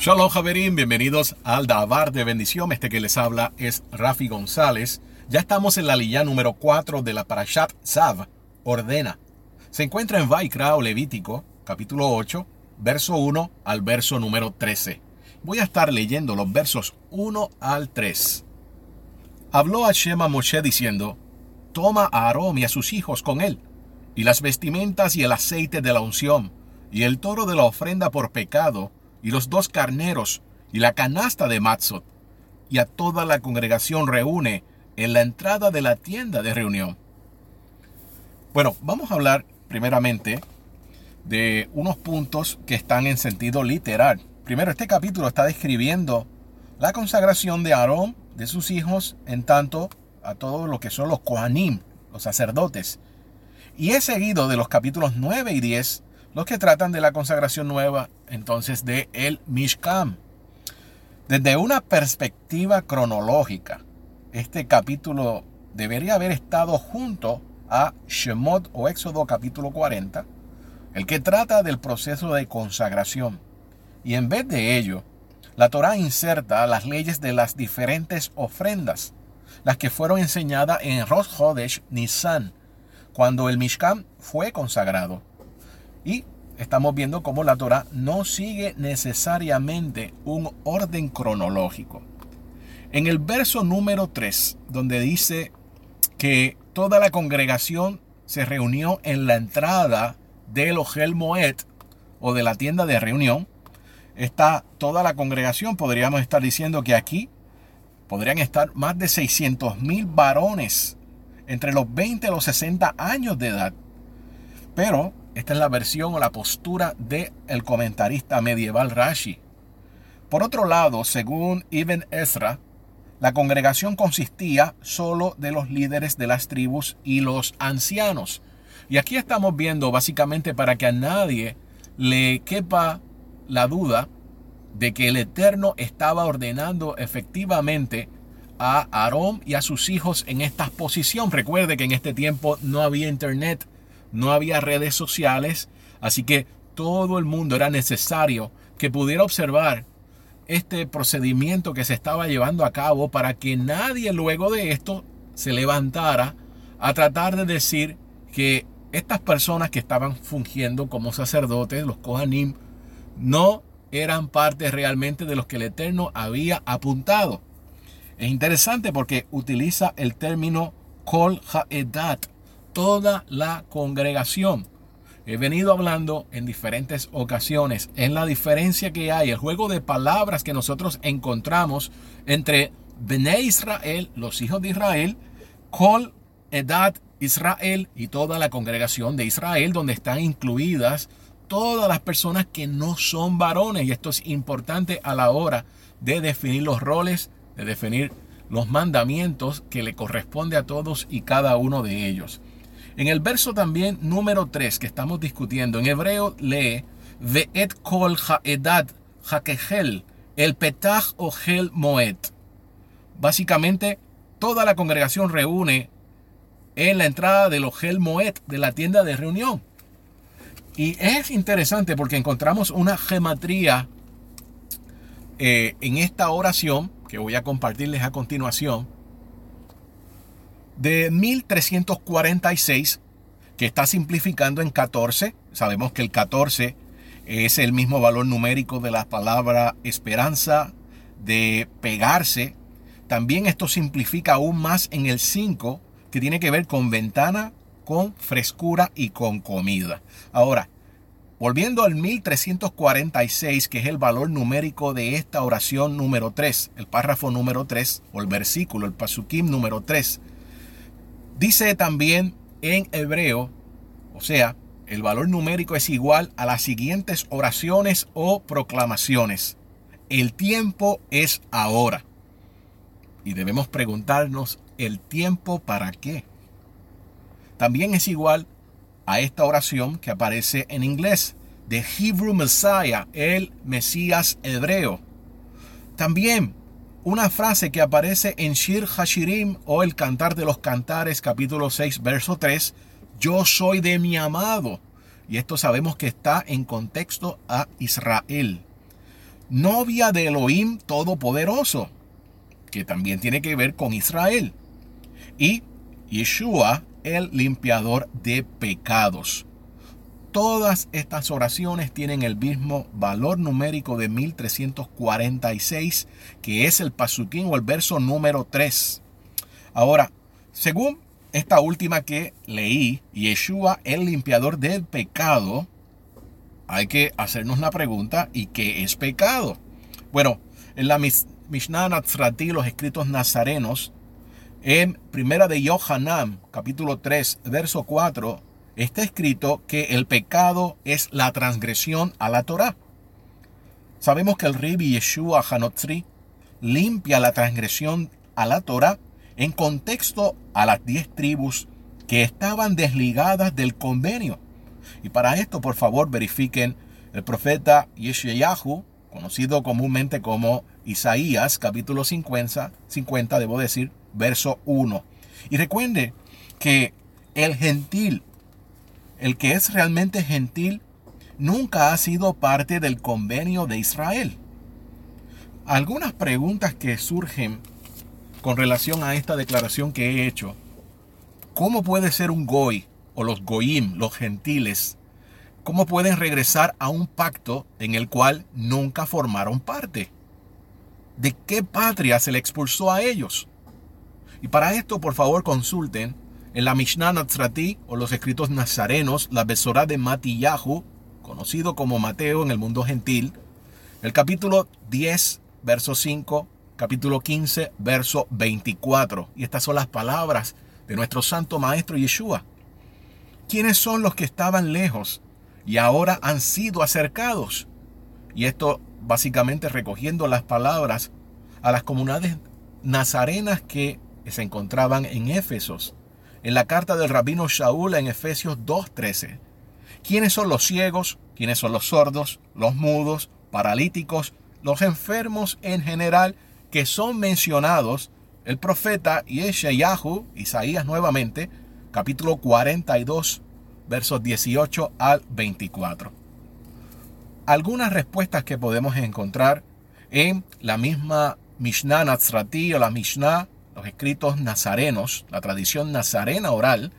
Shalom Javerín, bienvenidos al Dabar de Bendición. Este que les habla es Rafi González. Ya estamos en la lilla número 4 de la Parashat Zav, Ordena. Se encuentra en Vaikra Levítico, capítulo 8, verso 1 al verso número 13. Voy a estar leyendo los versos 1 al 3. Habló Hashem a Moshe diciendo, Toma a Aarón y a sus hijos con él, y las vestimentas y el aceite de la unción, y el toro de la ofrenda por pecado, y los dos carneros, y la canasta de Matzot, y a toda la congregación reúne en la entrada de la tienda de reunión. Bueno, vamos a hablar primeramente de unos puntos que están en sentido literal. Primero, este capítulo está describiendo la consagración de Aarón, de sus hijos, en tanto a todos los que son los Kohanim, los sacerdotes. Y es seguido de los capítulos 9 y 10, los que tratan de la consagración nueva, entonces de el Mishkan. Desde una perspectiva cronológica, este capítulo debería haber estado junto a Shemot o Éxodo capítulo 40, el que trata del proceso de consagración. Y en vez de ello, la Torá inserta las leyes de las diferentes ofrendas, las que fueron enseñadas en Rosh Hodesh Nisan, cuando el Mishkan fue consagrado. Y estamos viendo cómo la Torah no sigue necesariamente un orden cronológico. En el verso número 3, donde dice que toda la congregación se reunió en la entrada del Ogel Moed o de la tienda de reunión, está toda la congregación, podríamos estar diciendo que aquí podrían estar más de 600 mil varones entre los 20 y los 60 años de edad. Pero esta es la versión o la postura del el comentarista medieval Rashi. Por otro lado, según Ibn Ezra, la congregación consistía solo de los líderes de las tribus y los ancianos. Y aquí estamos viendo básicamente para que a nadie le quepa la duda de que el Eterno estaba ordenando efectivamente a Aarón y a sus hijos en esta posición. Recuerde que en este tiempo no había internet, no había redes sociales, así que todo el mundo era necesario que pudiera observar este procedimiento que se estaba llevando a cabo para que nadie luego de esto se levantara a tratar de decir que estas personas que estaban fungiendo como sacerdotes, los Kohanim, no eran parte realmente de los que el Eterno había apuntado. Es interesante porque utiliza el término Kol Ha'edat, toda la congregación. He venido hablando en diferentes ocasiones en la diferencia que hay, el juego de palabras que nosotros encontramos entre Bene Israel, los hijos de Israel, Kol Edad Israel y toda la congregación de Israel, donde están incluidas todas las personas que no son varones. Y esto es importante a la hora de definir los roles, de definir los mandamientos que le corresponde a todos y cada uno de ellos. En el verso también número 3 que estamos discutiendo, en hebreo lee Ve'et kol ha'edad ha'kehel, el petach o gel moed. Básicamente, toda la congregación reúne en la entrada del Ogel Moed, de la tienda de reunión. Y es interesante porque encontramos una gematría eh, en esta oración que voy a compartirles a continuación de 1346, que está simplificando en 14. Sabemos que el 14 es el mismo valor numérico de la palabra esperanza, de pegarse. También esto simplifica aún más en el 5, que tiene que ver con ventana, con frescura y con comida. Ahora, volviendo al 1346, que es el valor numérico de esta oración número 3, el párrafo número 3, o el versículo, el pasukim número 3, Dice también en hebreo, o sea, el valor numérico es igual a las siguientes oraciones o proclamaciones. El tiempo es ahora. Y debemos preguntarnos, ¿el tiempo para qué? También es igual a esta oración que aparece en inglés, de Hebrew Messiah, el Mesías hebreo. También una frase que aparece en Shir Hashirim o el Cantar de los Cantares, capítulo 6, verso 3, yo soy de mi amado. Y esto sabemos que está en contexto a Israel. novia de Elohim Todopoderoso, que también tiene que ver con Israel. Y Yeshua, el limpiador de pecados. Todas estas oraciones tienen el mismo valor numérico de 1346, que es el pasuquín o el verso número 3. Ahora, según esta última que leí, Yeshua, el limpiador del pecado, hay que hacernos una pregunta, ¿y qué es pecado? Bueno, en la Mishnah Natsrati, los escritos nazarenos, en Primera de Yohanan, capítulo 3, verso 4, está escrito que el pecado es la transgresión a la Torah. Sabemos que el Ribi Yeshua Hanotzri limpia la transgresión a la Torah en contexto a las diez tribus que estaban desligadas del convenio. Y para esto, por favor, verifiquen el profeta Yeshayahu, conocido comúnmente como Isaías, capítulo 50, 50, debo decir, verso 1. Y recuerde que el gentil el que es realmente gentil nunca ha sido parte del convenio de Israel. Algunas preguntas que surgen con relación a esta declaración que he hecho. ¿Cómo puede ser un goy o los goyim, los gentiles, cómo pueden regresar a un pacto en el cual nunca formaron parte? ¿De qué patria se le expulsó a ellos? Y para esto, por favor, consulten en la Mishnah Nazrati o los escritos nazarenos, la Besorá de Matillahu, conocido como Mateo en el mundo gentil, el capítulo 10, verso 5, capítulo 15, verso 24. Y estas son las palabras de nuestro santo maestro Yeshua. ¿Quiénes son los que estaban lejos y ahora han sido acercados? Y esto básicamente recogiendo las palabras a las comunidades nazarenas que se encontraban en Éfesos en la carta del rabino Shaul en Efesios 2.13. ¿Quiénes son los ciegos? ¿Quiénes son los sordos, los mudos, paralíticos, los enfermos en general que son mencionados el profeta Yeshayahu, Isaías nuevamente, capítulo 42, versos 18 al 24? Algunas respuestas que podemos encontrar en la misma Mishnah Nazrati o la Mishnah los escritos nazarenos, la tradición nazarena oral,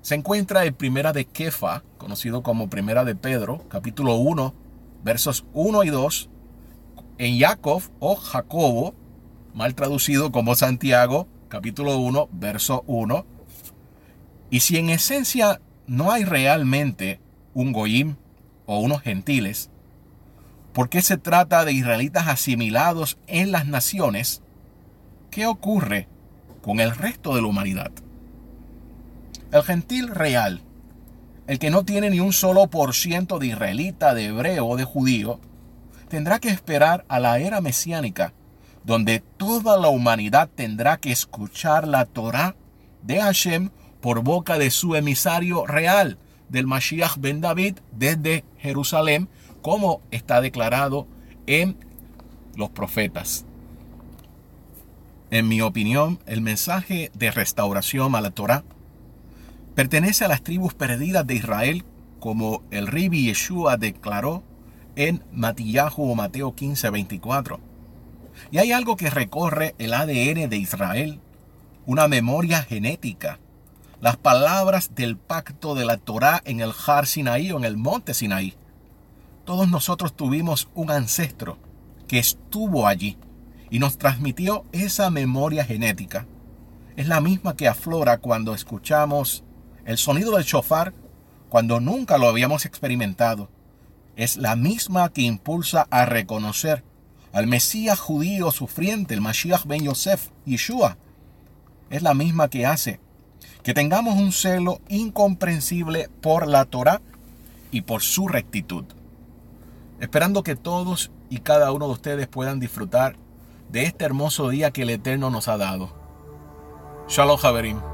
se encuentra en Primera de Kefa, conocido como Primera de Pedro, capítulo 1, versos 1 y 2, en Jacob o Jacobo, mal traducido como Santiago, capítulo 1, verso 1. Y si en esencia no hay realmente un goyim o unos gentiles, ¿por qué se trata de israelitas asimilados en las naciones? ¿Qué ocurre con el resto de la humanidad? El gentil real, el que no tiene ni un solo por ciento de israelita, de hebreo o de judío, tendrá que esperar a la era mesiánica, donde toda la humanidad tendrá que escuchar la Torah de Hashem por boca de su emisario real, del Mashiach ben David, desde Jerusalén, como está declarado en los profetas. En mi opinión, el mensaje de restauración a la Torah pertenece a las tribus perdidas de Israel, como el Ribi Yeshua declaró en Matillahu o Mateo 15, 24. Y hay algo que recorre el ADN de Israel, una memoria genética, las palabras del pacto de la Torah en el Har Sinaí o en el monte Sinaí. Todos nosotros tuvimos un ancestro que estuvo allí y nos transmitió esa memoria genética. Es la misma que aflora cuando escuchamos el sonido del shofar cuando nunca lo habíamos experimentado. Es la misma que impulsa a reconocer al Mesías judío sufriente, el Mashiach ben Yosef, Yeshua. Es la misma que hace que tengamos un celo incomprensible por la Torah y por su rectitud. Esperando que todos y cada uno de ustedes puedan disfrutar de este hermoso día que el Eterno nos ha dado. Shalom, Javerim.